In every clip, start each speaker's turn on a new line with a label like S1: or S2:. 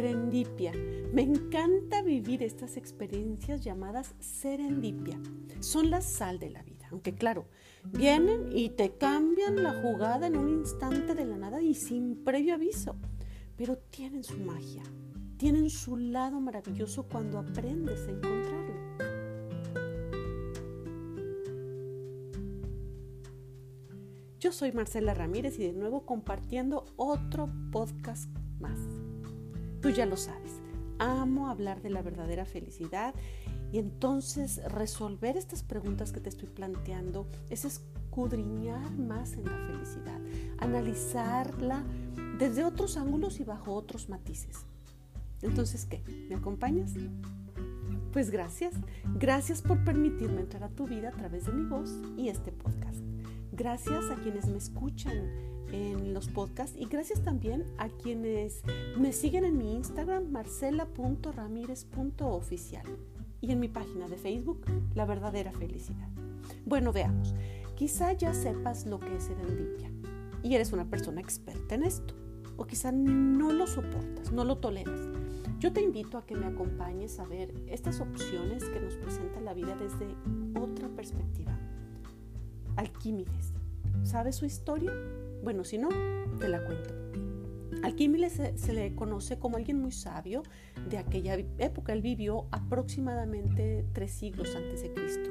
S1: serendipia. Me encanta vivir estas experiencias llamadas serendipia. Son la sal de la vida, aunque claro, vienen y te cambian la jugada en un instante de la nada y sin previo aviso, pero tienen su magia, tienen su lado maravilloso cuando aprendes a encontrarlo. Yo soy Marcela Ramírez y de nuevo compartiendo otro podcast más. Tú ya lo sabes, amo hablar de la verdadera felicidad y entonces resolver estas preguntas que te estoy planteando es escudriñar más en la felicidad, analizarla desde otros ángulos y bajo otros matices. Entonces, ¿qué? ¿Me acompañas? Pues gracias. Gracias por permitirme entrar a tu vida a través de mi voz y este podcast. Gracias a quienes me escuchan en los podcasts y gracias también a quienes me siguen en mi Instagram marcela.ramírez.oficial y en mi página de Facebook La verdadera felicidad. Bueno, veamos. Quizá ya sepas lo que es serendipia y eres una persona experta en esto o quizá no lo soportas, no lo toleras. Yo te invito a que me acompañes a ver estas opciones que nos presenta la vida desde otra perspectiva. Alquímides. ¿Sabes su historia? Bueno, si no, te la cuento. Alquímedes se, se, le conoce como alguien muy sabio de aquella época. Él vivió aproximadamente tres siglos antes de Cristo.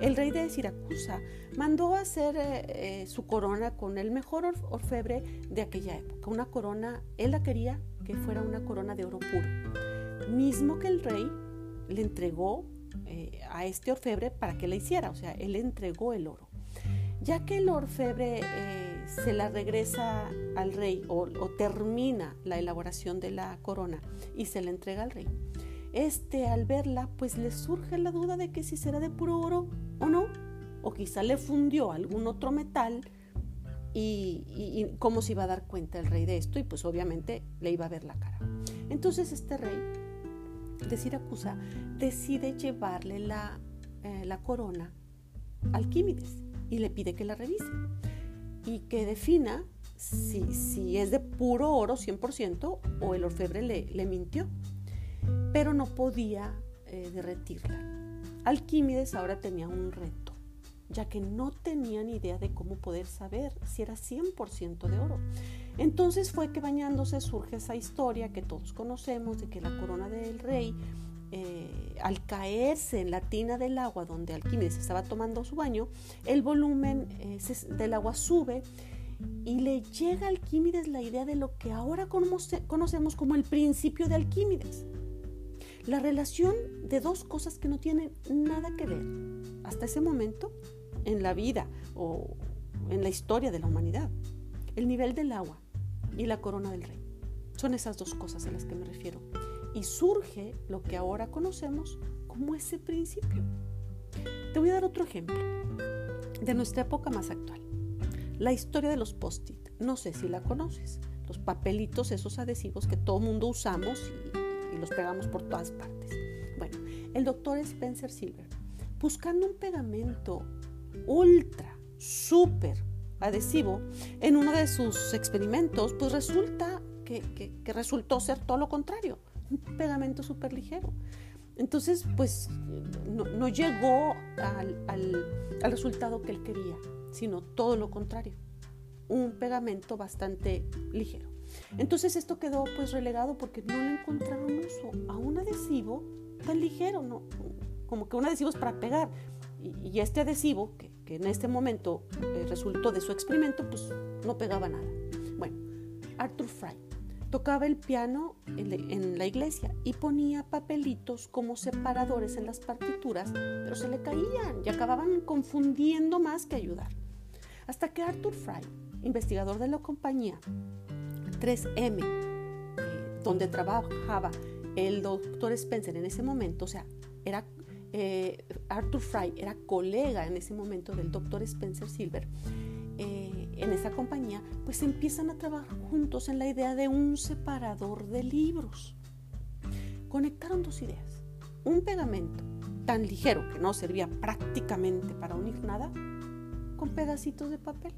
S1: El rey de Siracusa mandó hacer eh, eh, su corona con el mejor orfebre de aquella época. Una corona, él la quería que fuera una corona de oro puro. Mismo que el rey le entregó eh, a este orfebre para que la hiciera. O sea, él entregó el oro. Ya que el orfebre se la regresa al rey o, termina la elaboración de la corona y se la entrega al rey, este al verla pues le surge la duda de que si será de puro oro o no, o quizá le fundió algún otro metal y, cómo se iba a dar cuenta el rey de esto y pues obviamente le iba a ver la cara. Entonces este rey de Siracusa decide llevarle la, eh, la corona al Químides y le pide que la revise y que defina si, si es de puro oro 100% o el orfebre le, le mintió, pero no podía eh, derretirla. Alquímedes ahora tenía un reto, ya que no tenía ni idea de cómo poder saber si era 100% de oro. Entonces fue que bañándose surge esa historia que todos conocemos de que la corona del rey eh, al caerse en la tina del agua donde Alquímedes estaba tomando su baño, el volumen eh, del agua sube y le llega a Alquímedes la idea de lo que ahora conocemos como el principio de Alquímedes. La relación de dos cosas que no tienen nada que ver hasta ese momento en la vida o en la historia de la humanidad. El nivel del agua y la corona del rey. Son esas dos cosas a las que me refiero y surge lo que ahora conocemos como ese principio. Te voy a dar otro ejemplo de nuestra época más actual. La historia de los post-it. No sé si la conoces. Los papelitos, esos adhesivos que todo mundo usamos y, y los pegamos por todas partes. Bueno, el doctor Spencer Silver, buscando un pegamento ultra, súper adhesivo, en uno de sus experimentos, pues resulta que, que, que resultó ser todo lo contrario un pegamento súper ligero. Entonces, pues no, llegó al, al, resultado que él quería, sino todo lo contrario, un pegamento bastante ligero. Entonces esto quedó pues relegado porque no le encontraron uso a un adhesivo tan ligero, ¿no? como que un adhesivo es para pegar. Y, este adhesivo, que, que, en este momento eh, resultó de su experimento, pues no pegaba nada. Bueno, Arthur Fry Tocaba el piano en la iglesia y ponía papelitos como separadores en las partituras, pero se le caían y acababan confundiendo más que ayudar. Hasta que Arthur Fry, investigador de la compañía 3M, eh, donde trabajaba el doctor Spencer en ese momento, o sea, era eh, Arthur Fry era colega en ese momento del doctor Spencer Silver, eh, en esa compañía, pues empiezan a trabajar juntos en la idea de un separador de libros. Conectaron dos ideas. Un pegamento tan ligero que no servía prácticamente para unir nada, con pedacitos de papel.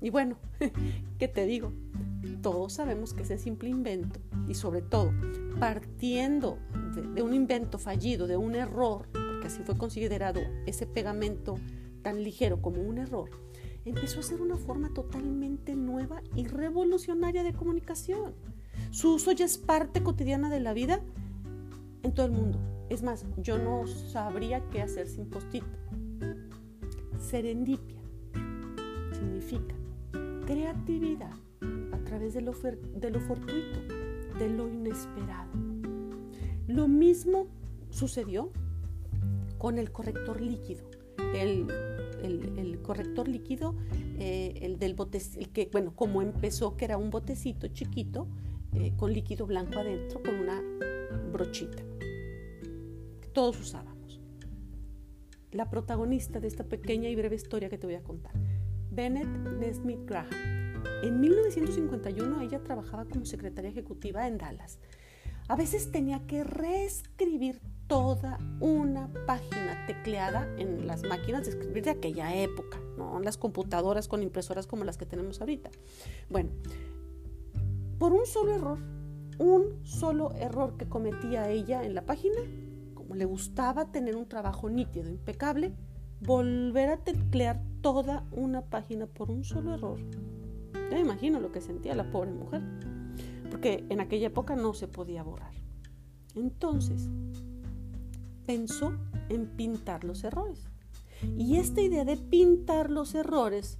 S1: Y bueno, ¿qué te digo? Todos sabemos que ese simple invento y sobre todo partiendo de, un invento fallido, de un error, porque así fue considerado ese pegamento tan ligero como un error, empezó a ser una forma totalmente nueva y revolucionaria de comunicación. Su uso ya es parte cotidiana de la vida en todo el mundo. Es más, yo no sabría qué hacer sin post-it. Serendipia significa creatividad a través de lo, de lo fortuito, de lo inesperado. Lo mismo sucedió con el corrector líquido. El, corrector líquido, eh, el del bote, el que, bueno, como empezó, que era un botecito chiquito eh, con líquido blanco adentro, con una brochita todos usábamos. La protagonista de esta pequeña y breve historia que te voy a contar, Bennett Nesmith Graham. En 1951 ella trabajaba como secretaria ejecutiva en Dallas. A veces tenía que reescribir toda una página tecleada en las máquinas de escribir de aquella época, no las computadoras con impresoras como las que tenemos ahorita. Bueno, por un solo error, un solo error que cometía ella en la página, le gustaba tener un trabajo nítido, impecable, volver a teclear toda una página por un solo error. Ya me imagino lo que sentía la pobre mujer, porque en aquella época no se podía borrar. Entonces, pensó en pintar los errores. Y esta idea de pintar los errores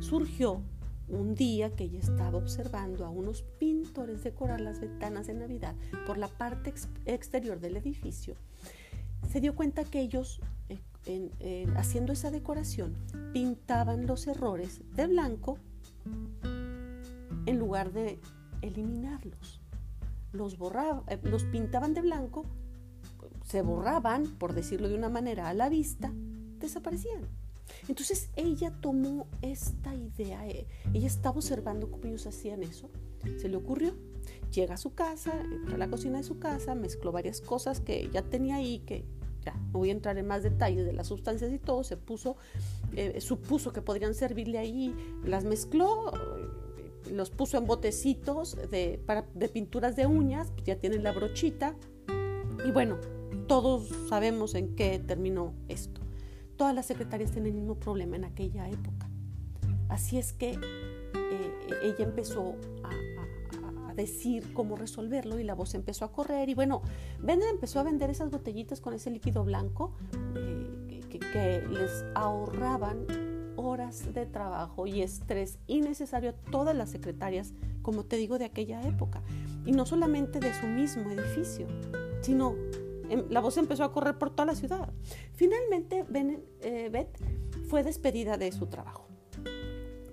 S1: surgió un día que ella estaba observando a unos pintores decorar las ventanas de Navidad por la parte exterior del edificio se dio cuenta que ellos, eh, haciendo esa decoración, pintaban los errores de blanco en lugar de eliminarlos. Los, eh, los pintaban de blanco, se borraban, por decirlo de una manera, a la vista, desaparecían. Entonces ella tomó esta idea, eh, ella estaba observando cómo ellos hacían eso, se le ocurrió, llega a su casa, entra a la cocina de su casa, mezcló varias cosas que ya tenía ahí, que no voy a entrar en más detalles de las sustancias y todo, se puso, eh, supuso que podrían servirle ahí, las mezcló, eh, los puso en botecitos de, de pinturas de uñas, ya tienen la brochita, y bueno, todos sabemos en qué terminó esto. Todas las secretarias tienen el mismo problema en aquella época. Así es que eh, ella empezó a decir cómo resolverlo y la voz empezó a correr y bueno, Bender empezó a vender esas botellitas con ese líquido blanco eh, que, les ahorraban horas de trabajo y estrés innecesario a todas las secretarias, como te digo, de aquella época. Y no solamente de su mismo edificio, sino la voz empezó a correr por toda la ciudad. Finalmente, ben, eh, Beth fue despedida de su trabajo.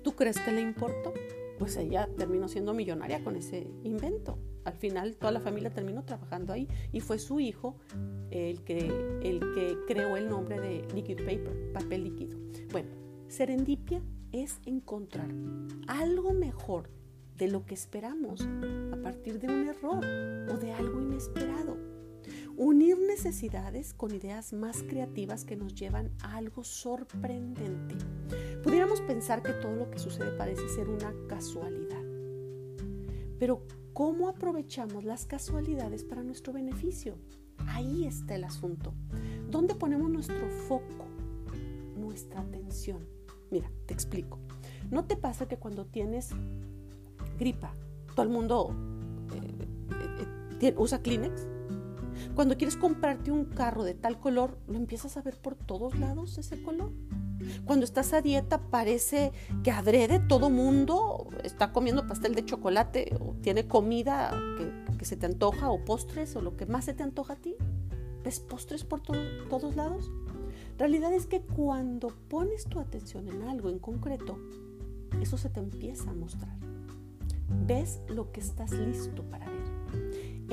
S1: ¿Tú crees que le importó? pues ella terminó siendo millonaria con ese invento. Al final toda la familia terminó trabajando ahí y fue su hijo el que, el que creó el nombre de liquid paper, papel líquido. Bueno, serendipia es encontrar algo mejor de lo que esperamos a partir de un error o de algo inesperado. Unir necesidades con ideas más creativas que nos llevan a algo sorprendente. Pudiéramos pensar que todo lo que sucede parece ser una casualidad. Pero ¿cómo aprovechamos las casualidades para nuestro beneficio? Ahí está el asunto. ¿Dónde ponemos nuestro foco, nuestra atención? Mira, te explico. ¿No te pasa que cuando tienes gripa, todo el mundo eh, eh, usa Kleenex? Cuando quieres comprarte un carro de tal color, lo empiezas a ver por todos lados ese color. Cuando estás a dieta parece que adrede todo mundo está comiendo pastel de chocolate o tiene comida que, se te antoja o postres o lo que más se te antoja a ti. ¿Ves postres por todos lados? Realidad es que cuando pones tu atención en algo en concreto, eso se te empieza a mostrar. Ves lo que estás listo para ver.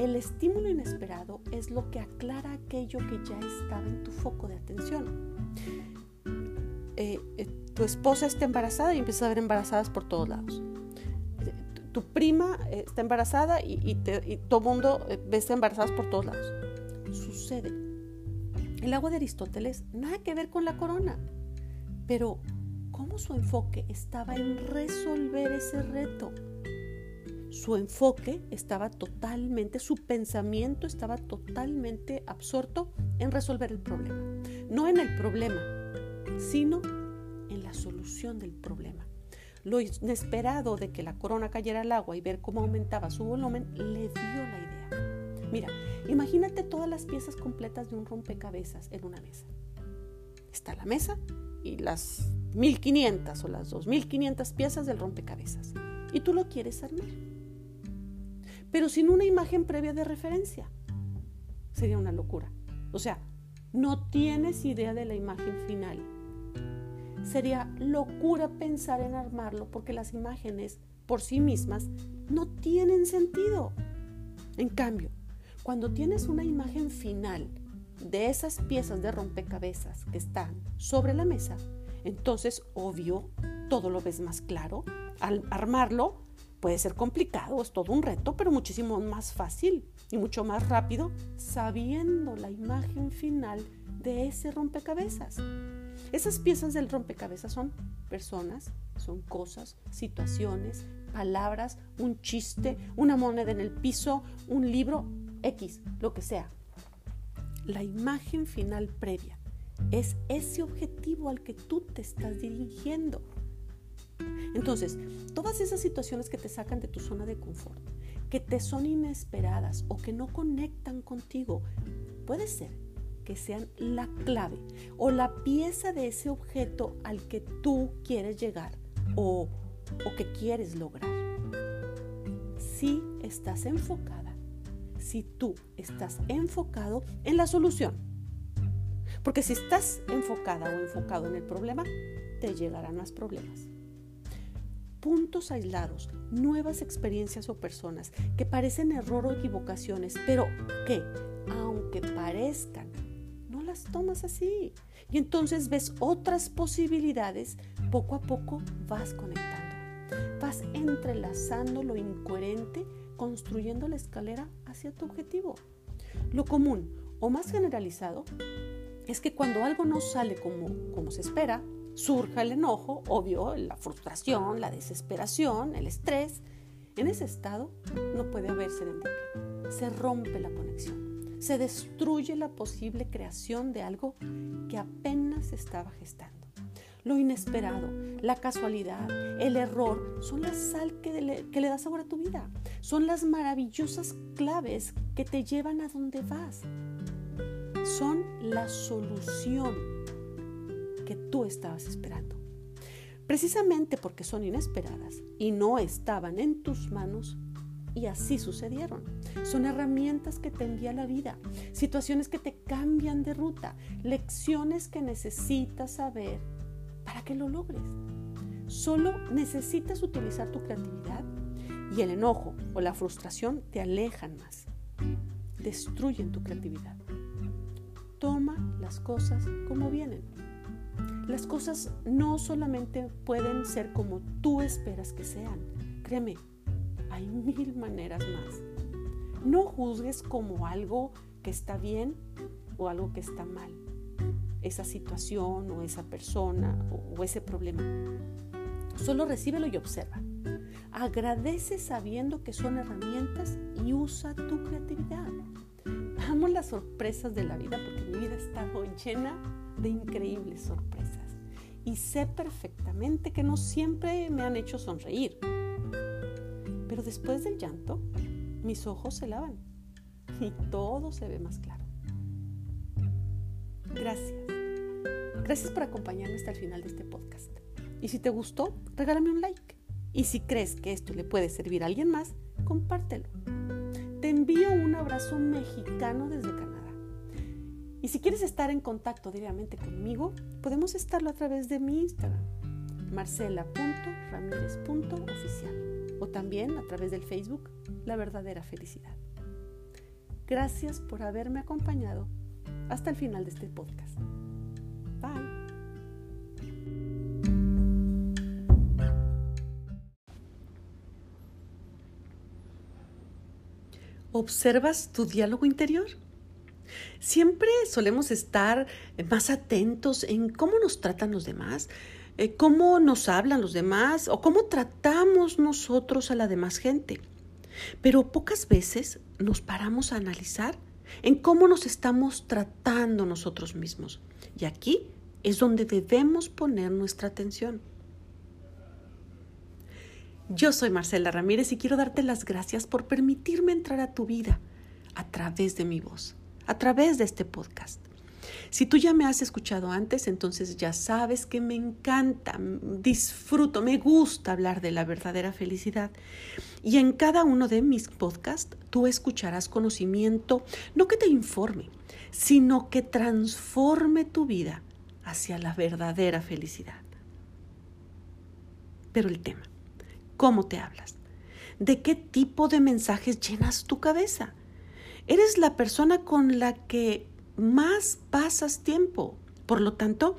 S1: El estímulo inesperado es lo que aclara aquello que ya estaba en tu foco de atención. Eh, eh, tu esposa está embarazada y empieza a ver embarazadas por todos lados. Tu, prima eh, está embarazada y, todo el mundo ve embarazadas por todos lados. Sucede. El agua de Aristóteles nada que ver con la corona, pero cómo su enfoque estaba en resolver ese reto su enfoque estaba totalmente, su pensamiento estaba totalmente absorto en resolver el problema. No en el problema, sino en la solución del problema. Lo inesperado de que la corona cayera al agua y ver cómo aumentaba su volumen le dio la idea. Mira, imagínate todas las piezas completas de un rompecabezas en una mesa. Está la mesa y las 1500 o las 2500 piezas del rompecabezas. Y tú lo quieres armar pero sin una imagen previa de referencia. Sería una locura. O sea, no tienes idea de la imagen final. Sería locura pensar en armarlo porque las imágenes por sí mismas no tienen sentido. En cambio, cuando tienes una imagen final de esas piezas de rompecabezas que están sobre la mesa, entonces, obvio, todo lo ves más claro. Al armarlo, Puede ser complicado, es todo un reto, pero muchísimo más fácil y mucho más rápido sabiendo la imagen final de ese rompecabezas. Esas piezas del rompecabezas son personas, son cosas, situaciones, palabras, un chiste, una moneda en el piso, un libro, X, lo que sea. La imagen final previa es ese objetivo al que tú te estás dirigiendo. Entonces, todas esas situaciones que te sacan de tu zona de confort, que te son inesperadas o que no conectan contigo, puede ser que sean la clave o la pieza de ese objeto al que tú quieres llegar o, que quieres lograr. Si estás enfocada, si tú estás enfocado en la solución. Porque si estás enfocada o enfocado en el problema, te llegarán más problemas puntos aislados, nuevas experiencias o personas que parecen error o equivocaciones, pero que, aunque parezcan, no las tomas así. Y entonces ves otras posibilidades, poco a poco vas conectando. Vas entrelazando lo incoherente, construyendo la escalera hacia tu objetivo. Lo común o más generalizado es que cuando algo no sale como, como se espera, surja el enojo, obvio, la frustración, la desesperación, el estrés. En ese estado no puede haber serendipia. Se rompe la conexión. Se destruye la posible creación de algo que apenas estaba gestando. Lo inesperado, la casualidad, el error son la sal que le, que le da sabor a tu vida. Son las maravillosas claves que te llevan a donde vas. Son la solución tú estabas esperando. Precisamente porque son inesperadas y no estaban en tus manos, y así sucedieron. Son herramientas que te envía la vida, situaciones que te cambian de ruta, lecciones que necesitas saber para que lo logres. Solo necesitas utilizar tu creatividad y el enojo o la frustración te alejan más, destruyen tu creatividad. Toma las cosas como vienen. Las cosas no solamente pueden ser como tú esperas que sean. Créeme, hay mil maneras más. No juzgues como algo que está bien o algo que está mal. Esa situación o esa persona o, ese problema. Solo recíbelo y observa. Agradece sabiendo que son herramientas y usa tu creatividad. Las sorpresas de la vida porque mi vida está llena de increíbles sorpresas. Y sé perfectamente que no siempre me han hecho sonreír. Pero después del llanto, mis ojos se lavan y todo se ve más claro. Gracias. Gracias por acompañarme hasta el final de este podcast. Y si te gustó, regálame un like. Y si crees que esto le puede servir a alguien más, compártelo. Te envío un abrazo mexicano desde Canadá. Y si quieres estar en contacto diariamente conmigo, podemos estarlo a través de mi Instagram, marcela.ramírez.oficial o también a través del Facebook, La Verdadera Felicidad. Gracias por haberme acompañado hasta el final de este podcast. Bye. ¿Observas tu diálogo interior? Siempre solemos estar más atentos en cómo nos tratan los demás, eh, cómo nos hablan los demás o cómo tratamos nosotros a la demás gente. Pero pocas veces nos paramos a analizar en cómo nos estamos tratando nosotros mismos. Y aquí es donde debemos poner nuestra atención. Yo soy Marcela Ramírez y quiero darte las gracias por permitirme entrar a tu vida a través de mi voz, a través de este podcast. Si tú ya me has escuchado antes, entonces ya sabes que me encanta, disfruto, me gusta hablar de la verdadera felicidad. Y en cada uno de mis podcasts tú escucharás conocimiento, no que te informe, sino que transforme tu vida hacia la verdadera felicidad. Pero el tema, ¿cómo te hablas? ¿De qué tipo de mensajes llenas tu cabeza? ¿Eres la persona con la que más pasas tiempo. Por lo tanto,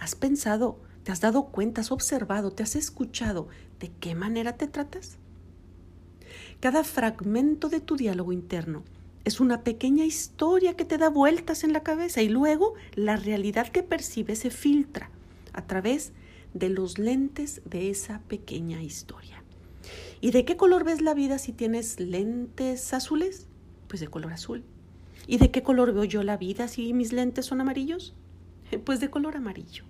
S1: has pensado, te has dado cuenta, has observado, te has escuchado de qué manera te tratas. Cada fragmento de tu diálogo interno es una pequeña historia que te da vueltas en la cabeza y luego la realidad que percibes se filtra a través de los lentes de esa pequeña historia. ¿Y de qué color ves la vida si tienes lentes azules? Pues de color azul. ¿Y de qué color veo yo la vida si mis lentes son amarillos? Pues de color amarillo.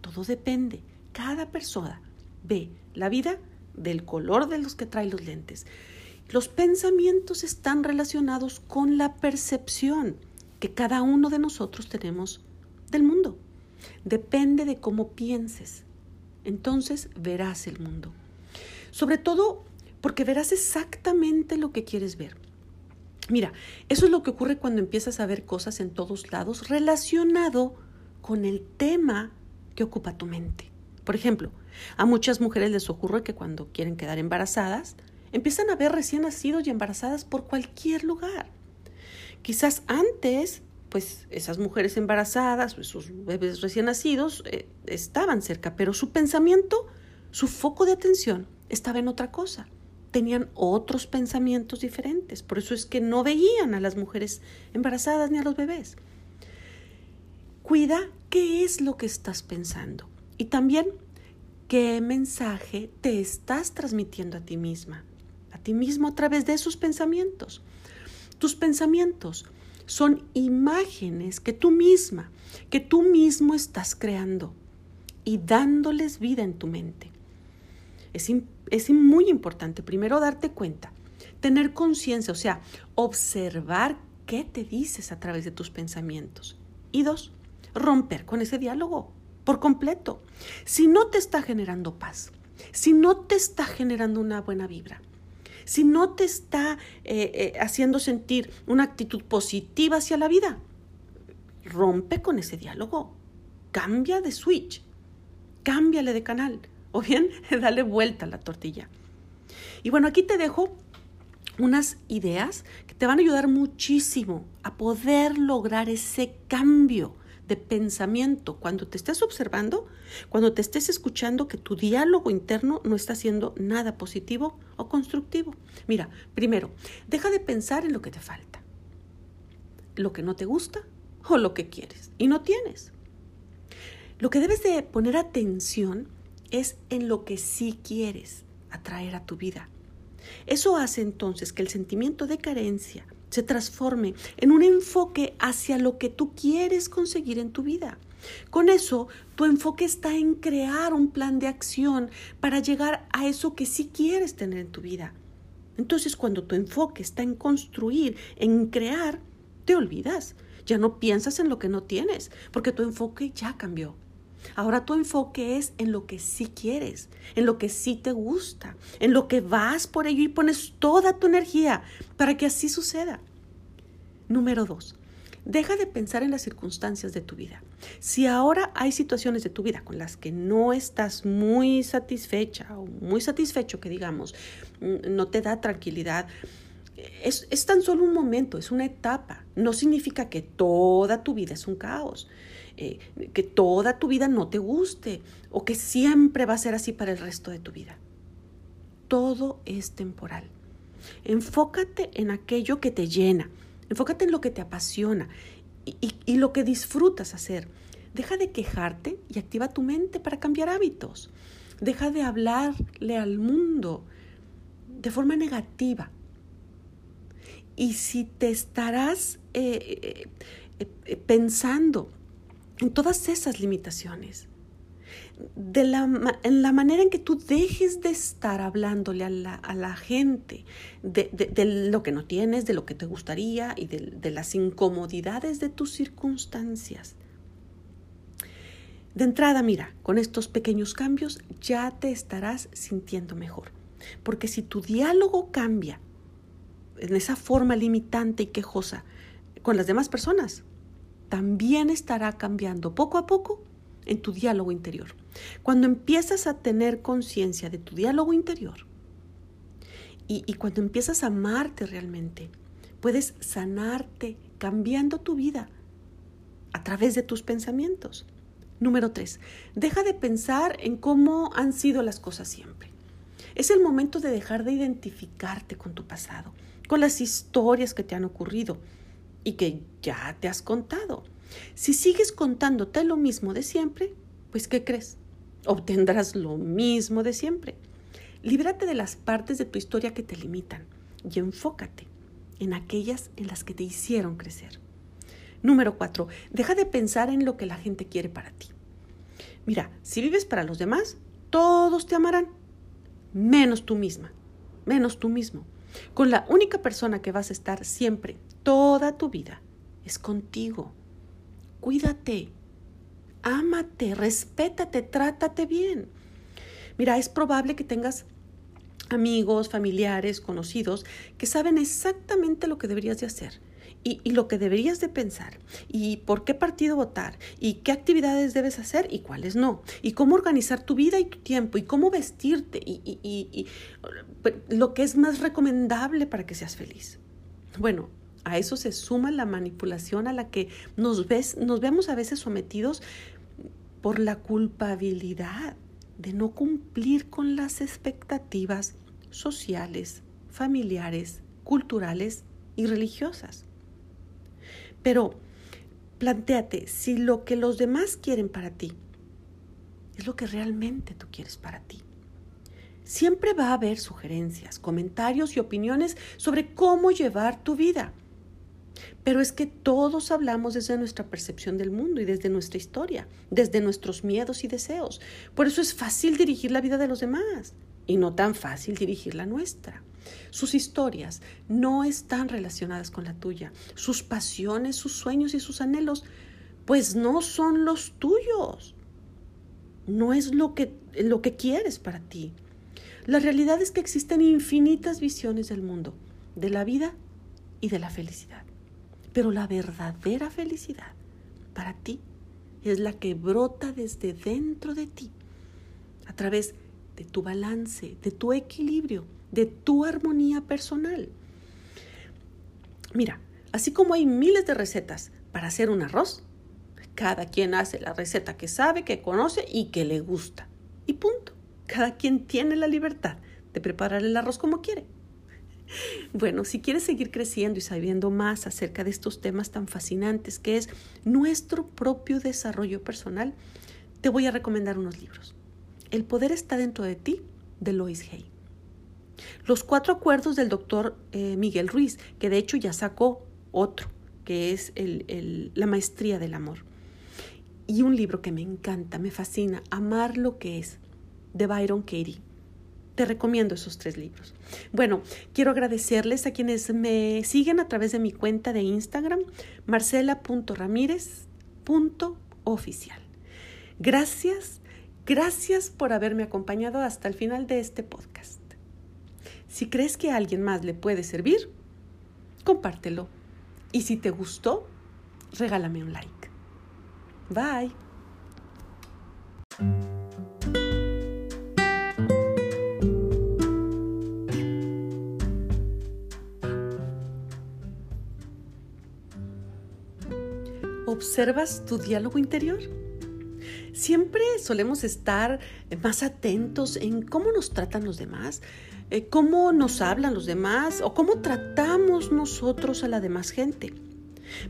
S1: Todo depende. Cada persona ve la vida del color de los que trae los lentes. Los pensamientos están relacionados con la percepción que cada uno de nosotros tenemos del mundo. Depende de cómo pienses. Entonces verás el mundo. Sobre todo porque verás exactamente lo que quieres ver. Mira, eso es lo que ocurre cuando empiezas a ver cosas en todos lados relacionado con el tema que ocupa tu mente. Por ejemplo, a muchas mujeres les ocurre que cuando quieren quedar embarazadas, empiezan a ver recién nacidos y embarazadas por cualquier lugar. Quizás antes, pues esas mujeres embarazadas, esos bebés recién nacidos, eh, estaban cerca, pero su pensamiento, su foco de atención estaba en otra cosa tenían otros pensamientos diferentes. Por eso es que no veían a las mujeres embarazadas ni a los bebés. Cuida qué es lo que estás pensando y también qué mensaje te estás transmitiendo a ti misma, a ti mismo a través de esos pensamientos. Tus pensamientos son imágenes que tú misma, que tú mismo estás creando y dándoles vida en tu mente. Es, es muy importante primero darte cuenta, tener conciencia, o sea, observar qué te dices a través de tus pensamientos. Y dos, romper con ese diálogo por completo. Si no te está generando paz, si no te está generando una buena vibra, si no te está eh, eh, haciendo sentir una actitud positiva hacia la vida, rompe con ese diálogo. Cambia de switch, cámbiale de canal o bien dale vuelta a la tortilla. Y bueno, aquí te dejo unas ideas que te van a ayudar muchísimo a poder lograr ese cambio de pensamiento cuando te estés observando, cuando te estés escuchando que tu diálogo interno no está haciendo nada positivo o constructivo. Mira, primero, deja de pensar en lo que te falta, lo que no te gusta o lo que quieres y no tienes. Lo que debes de poner atención es en lo que sí quieres atraer a tu vida. Eso hace entonces que el sentimiento de carencia se transforme en un enfoque hacia lo que tú quieres conseguir en tu vida. Con eso, tu enfoque está en crear un plan de acción para llegar a eso que sí quieres tener en tu vida. Entonces, cuando tu enfoque está en construir, en crear, te olvidas. Ya no piensas en lo que no tienes, porque tu enfoque ya cambió. Ahora tu enfoque es en lo que sí quieres, en lo que sí te gusta, en lo que vas por ello y pones toda tu energía para que así suceda. Número dos, deja de pensar en las circunstancias de tu vida. Si ahora hay situaciones de tu vida con las que no estás muy satisfecha o muy satisfecho, que digamos, mm, no te da tranquilidad, es, es, tan solo un momento, es una etapa. No significa que toda tu vida es un caos. Eh, que toda tu vida no te guste o que siempre va a ser así para el resto de tu vida. Todo es temporal. Enfócate en aquello que te llena, enfócate en lo que te apasiona y, lo que disfrutas hacer. Deja de quejarte y activa tu mente para cambiar hábitos. Deja de hablarle al mundo de forma negativa. Y si te estarás eh, eh, pensando en todas esas limitaciones, de la, en la manera en que tú dejes de estar hablándole a la, gente de, lo que no tienes, de lo que te gustaría y de las incomodidades de tus circunstancias. De entrada, mira, con estos pequeños cambios ya te estarás sintiendo mejor. Porque si tu diálogo cambia en esa forma limitante y quejosa con las demás personas, también estará cambiando poco a poco en tu diálogo interior. Cuando empiezas a tener conciencia de tu diálogo interior y, cuando empiezas a amarte realmente, puedes sanarte cambiando tu vida a través de tus pensamientos. Número tres, deja de pensar en cómo han sido las cosas siempre. Es el momento de dejar de identificarte con tu pasado, con las historias que te han ocurrido y que ya te has contado. Si sigues contándote lo mismo de siempre, pues ¿qué crees? Obtendrás lo mismo de siempre. Líbrate de las partes de tu historia que te limitan y enfócate en aquellas en las que te hicieron crecer. Número cuatro, deja de pensar en lo que la gente quiere para ti. Mira, si vives para los demás, todos te amarán menos tú misma, menos tú mismo. Con la única persona que vas a estar siempre, toda tu vida, es contigo. Cuídate, ámate, respétate, trátate bien. Mira, es probable que tengas amigos, familiares, conocidos que saben exactamente lo que deberías de hacer y, lo que deberías de pensar y por qué partido votar y qué actividades debes hacer y cuáles no y cómo organizar tu vida y tu tiempo y cómo vestirte y, y pues, lo que es más recomendable para que seas feliz. Bueno, a eso se suma la manipulación a la que nos, ves, nos vemos a veces sometidos por la culpabilidad de no cumplir con las expectativas sociales, familiares, culturales y religiosas. Pero planteate si lo que los demás quieren para ti es lo que realmente tú quieres para ti. Siempre va a haber sugerencias, comentarios y opiniones sobre cómo llevar tu vida. Pero es que todos hablamos desde nuestra percepción del mundo y desde nuestra historia, desde nuestros miedos y deseos. Por eso es fácil dirigir la vida de los demás y no tan fácil dirigir la nuestra. Sus historias no están relacionadas con la tuya. Sus pasiones, sus sueños y sus anhelos, pues no son los tuyos. No es lo que, lo que quieres para ti. La realidad es que existen infinitas visiones del mundo, de la vida y de la felicidad. Pero la verdadera felicidad para ti es la que brota desde dentro de ti, a través de tu balance, de tu equilibrio, de tu armonía personal. Mira, así como hay miles de recetas para hacer un arroz, cada quien hace la receta que sabe, que conoce y que le gusta. Y punto. Cada quien tiene la libertad de preparar el arroz como quiere. Bueno, si quieres seguir creciendo y sabiendo más acerca de estos temas tan fascinantes que es nuestro propio desarrollo personal, te voy a recomendar unos libros. El poder está dentro de ti, de Lois Hay. Los cuatro acuerdos del doctor eh, Miguel Ruiz, que de hecho ya sacó otro, que es la maestría del amor. Y un libro que me encanta, me fascina, Amar lo que es, de Byron Katie. Te recomiendo esos tres libros. Bueno, quiero agradecerles a quienes me siguen a través de mi cuenta de Instagram, marcela.ramírez.oficial. Gracias, gracias por haberme acompañado hasta el final de este podcast. Si crees que a alguien más le puede servir, compártelo. Y si te gustó, regálame un like. Bye. ¿Observas tu diálogo interior? Siempre solemos estar más atentos en cómo nos tratan los demás, eh, cómo nos hablan los demás o cómo tratamos nosotros a la demás gente.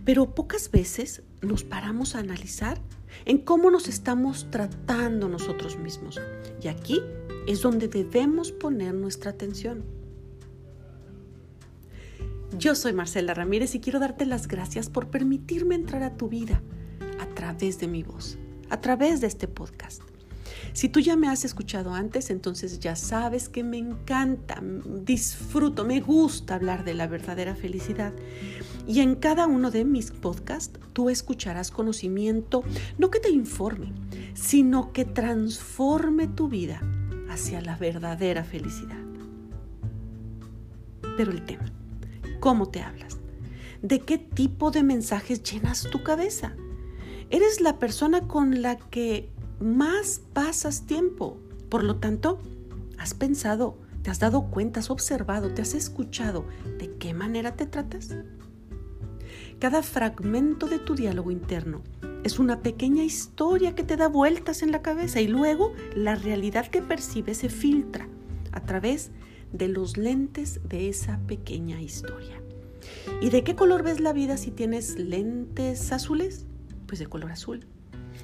S1: Pero pocas veces nos paramos a analizar en cómo nos estamos tratando nosotros mismos. Y aquí es donde debemos poner nuestra atención. Yo soy Marcela Ramírez y quiero darte las gracias por permitirme entrar a tu vida a través de mi voz, a través de este podcast. Si tú ya me has escuchado antes, entonces ya sabes que me encanta, disfruto, me gusta hablar de la verdadera felicidad. Y en cada uno de mis podcasts tú escucharás conocimiento, no que te informe, sino que transforme tu vida hacia la verdadera felicidad. Pero el tema, ¿cómo te hablas? ¿De qué tipo de mensajes llenas tu cabeza? ¿Eres la persona con la que más pasas tiempo. Por lo tanto, has pensado, te has dado cuenta, has observado, te has escuchado de qué manera te tratas. Cada fragmento de tu diálogo interno es una pequeña historia que te da vueltas en la cabeza y luego la realidad que percibes se filtra a través de los lentes de esa pequeña historia. ¿Y de qué color ves la vida si tienes lentes azules? Pues de color azul.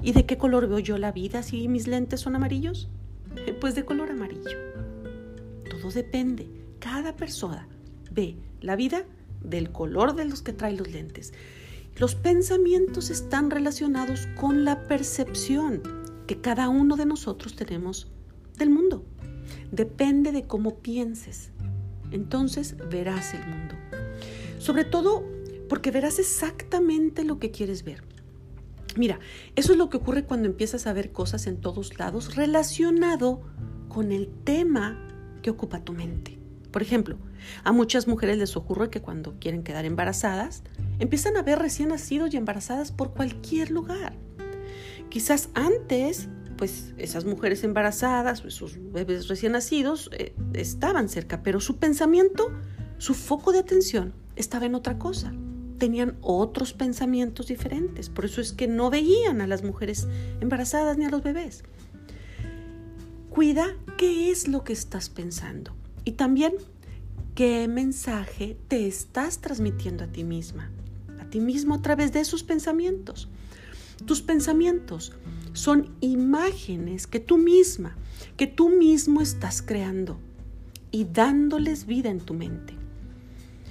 S1: ¿Y de qué color veo yo la vida si mis lentes son amarillos? Eh, pues de color amarillo. Todo depende. Cada persona ve la vida del color de los que trae los lentes. Los pensamientos están relacionados con la percepción que cada uno de nosotros tenemos del mundo. Depende de cómo pienses. Entonces verás el mundo. Sobre todo porque verás exactamente lo que quieres ver. Mira, eso es lo que ocurre cuando empiezas a ver cosas en todos lados relacionado con el tema que ocupa tu mente. Por ejemplo, a muchas mujeres les ocurre que cuando quieren quedar embarazadas, empiezan a ver recién nacidos y embarazadas por cualquier lugar. Quizás antes, pues esas mujeres embarazadas, esos bebés recién nacidos, eh, estaban cerca, pero su pensamiento, su foco de atención estaba en otra cosa tenían otros pensamientos diferentes. Por eso es que no veían a las mujeres embarazadas ni a los bebés. Cuida qué es lo que estás pensando y también qué mensaje te estás transmitiendo a ti misma, a ti mismo a través de esos pensamientos. Tus pensamientos son imágenes que tú misma, que tú mismo estás creando y dándoles vida en tu mente.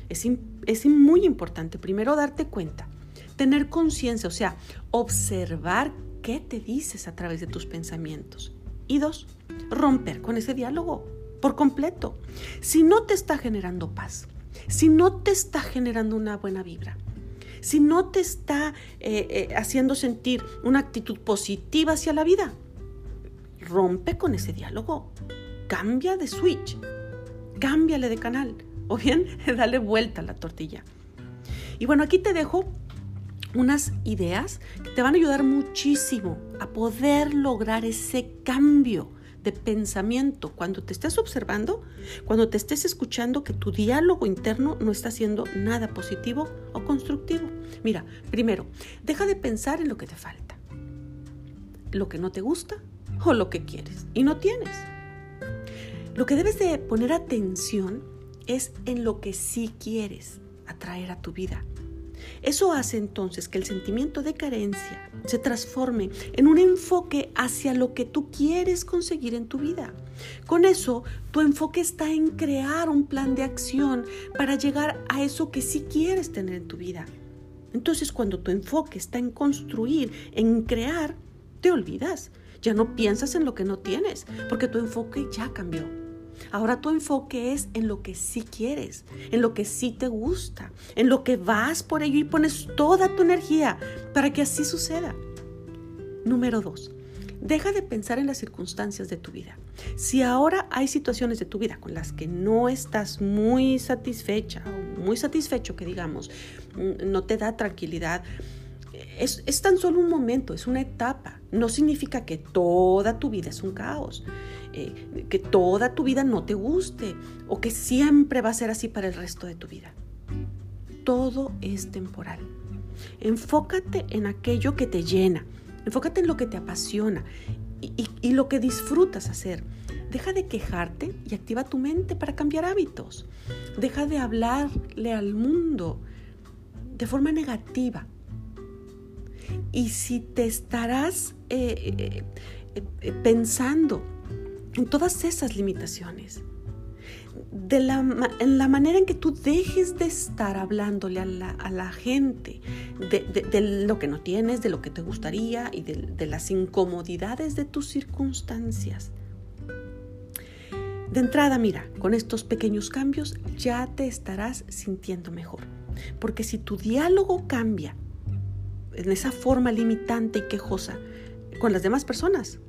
S1: Es, muy importante primero darte cuenta, tener conciencia, o sea, observar qué te dices a través de tus pensamientos. Y dos, romper con ese diálogo por completo. Si no te está generando paz, si no te está generando una buena vibra, si no te está eh, eh, haciendo sentir una actitud positiva hacia la vida, rompe con ese diálogo. Cambia de switch, cámbiale de canal o bien dale vuelta a la tortilla. Y bueno, aquí te dejo unas ideas que te van a ayudar muchísimo a poder lograr ese cambio de pensamiento cuando te estés observando, cuando te estés escuchando que tu diálogo interno no está siendo nada positivo o constructivo. Mira, primero, deja de pensar en lo que te falta, lo que no te gusta o lo que quieres y no tienes. Lo que debes de poner atención es en lo que sí quieres atraer a tu vida. Eso hace entonces que el sentimiento de carencia se transforme en un enfoque hacia lo que tú quieres conseguir en tu vida. Con eso, tu enfoque está en crear un plan de acción para llegar a eso que sí quieres tener en tu vida. Entonces, cuando tu enfoque está en construir, en crear, te olvidas. Ya no piensas en lo que no tienes, porque tu enfoque ya cambió. Ahora tu enfoque es en lo que sí quieres, en lo que sí te gusta, en lo que vas por ello y pones toda tu energía para que así suceda. Número dos, deja de pensar en las circunstancias de tu vida. Si ahora hay situaciones de tu vida con las que no estás muy satisfecha o muy satisfecho, que digamos, mm, no te da tranquilidad, es, es, tan solo un momento, es una etapa. No significa que toda tu vida es un caos. Eh, que toda tu vida no te guste o que siempre va a ser así para el resto de tu vida. Todo es temporal. Enfócate en aquello que te llena, enfócate en lo que te apasiona y, y lo que disfrutas hacer. Deja de quejarte y activa tu mente para cambiar hábitos. Deja de hablarle al mundo de forma negativa. Y si te estarás eh, eh, pensando en todas esas limitaciones. en la manera en que tú dejes de estar hablándole a la, gente de, lo que no tienes, de lo que te gustaría y de, las incomodidades de tus circunstancias. De entrada, mira, con estos pequeños cambios ya te estarás sintiendo mejor. Porque si tu diálogo cambia en esa forma limitante y quejosa con las demás personas,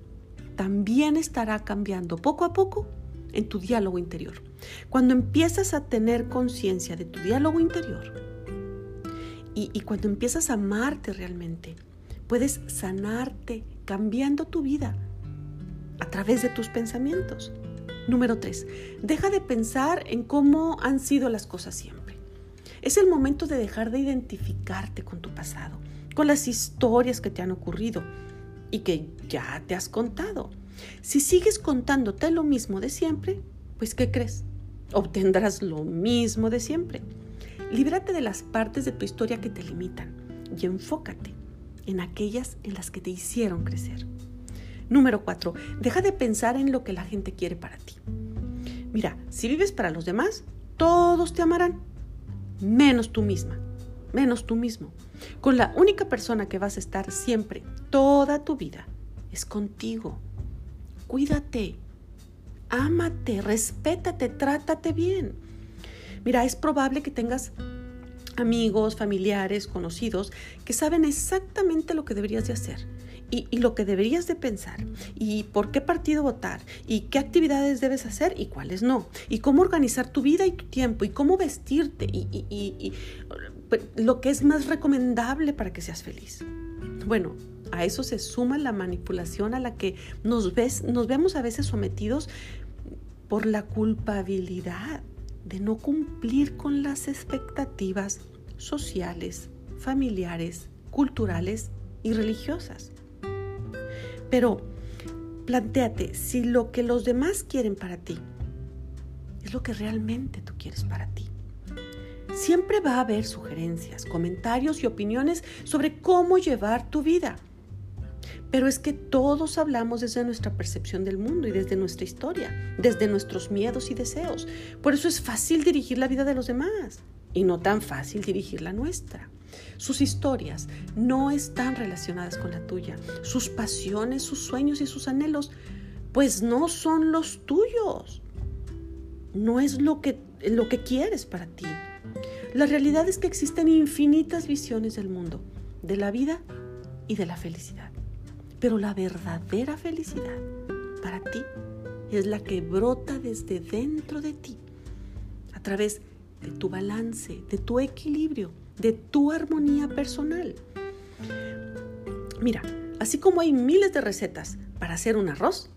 S1: también estará cambiando poco a poco en tu diálogo interior. Cuando empiezas a tener conciencia de tu diálogo interior y, cuando empiezas a amarte realmente, puedes sanarte cambiando tu vida a través de tus pensamientos. Número 3. Deja de pensar en cómo han sido las cosas siempre. Es el momento de dejar de identificarte con tu pasado, con las historias que te han ocurrido y que ya te has contado. Si sigues contándote lo mismo de siempre, pues ¿qué crees? Obtendrás lo mismo de siempre. Líbrate de las partes de tu historia que te limitan y enfócate en aquellas en las que te hicieron crecer. Número 4. Deja de pensar en lo que la gente quiere para ti. Mira, si vives para los demás, todos te amarán, menos tú misma, menos tú mismo. Con la única persona que vas a estar siempre, toda tu vida, es contigo cuídate, ámate, respétate, trátate bien. Mira, es probable que tengas amigos, familiares, conocidos que saben exactamente lo que deberías de hacer y, lo que deberías de pensar y por qué partido votar y qué actividades debes hacer y cuáles no y cómo organizar tu vida y tu tiempo y cómo vestirte y, y pues, lo que es más recomendable para que seas feliz. Bueno, a eso se suma la manipulación a la que nos, ves, nos vemos a veces sometidos por la culpabilidad de no cumplir con las expectativas sociales, familiares, culturales y religiosas. Pero planteate si lo que los demás quieren para ti es lo que realmente tú quieres para ti. Siempre va a haber sugerencias, comentarios y opiniones sobre cómo llevar tu vida. Pero es que todos hablamos desde nuestra percepción del mundo y desde nuestra historia, desde nuestros miedos y deseos. Por eso es fácil dirigir la vida de los demás y no tan fácil dirigir la nuestra. Sus historias no están relacionadas con la tuya. Sus pasiones, sus sueños y sus anhelos, pues no son los tuyos. No es lo que, lo que quieres para ti. La realidad es que existen infinitas visiones del mundo, de la vida y de la felicidad. Pero la verdadera felicidad para ti es la que brota desde dentro de ti, a través de tu balance, de tu equilibrio, de tu armonía personal. Mira, así como hay miles de recetas para hacer un arroz,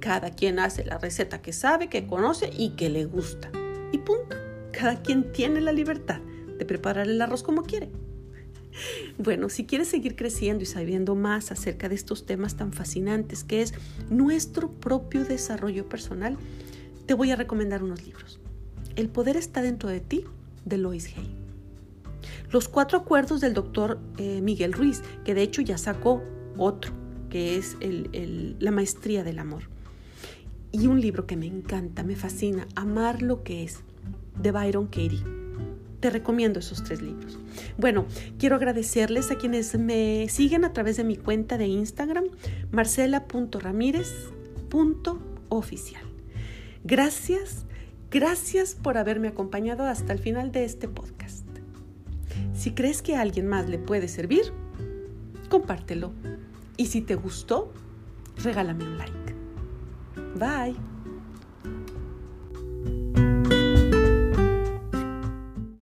S1: cada quien hace la receta que sabe, que conoce y que le gusta. Y punto. Cada quien tiene la libertad de preparar el arroz como quiere. Bueno, si quieres seguir creciendo y sabiendo más acerca de estos temas tan fascinantes que es nuestro propio desarrollo personal, te voy a recomendar unos libros. El poder está dentro de ti, de Lois Hay. Los cuatro acuerdos del doctor eh, Miguel Ruiz, que de hecho ya sacó otro, que es la maestría del amor. Y un libro que me encanta, me fascina, Amar lo que es, de Byron Katie te recomiendo esos tres libros. Bueno, quiero agradecerles a quienes me siguen a través de mi cuenta de Instagram, marcela.ramírez.oficial. Gracias, gracias por haberme acompañado hasta el final de este podcast. Si crees que a alguien más le puede servir, compártelo. Y si te gustó, regálame un like. Bye.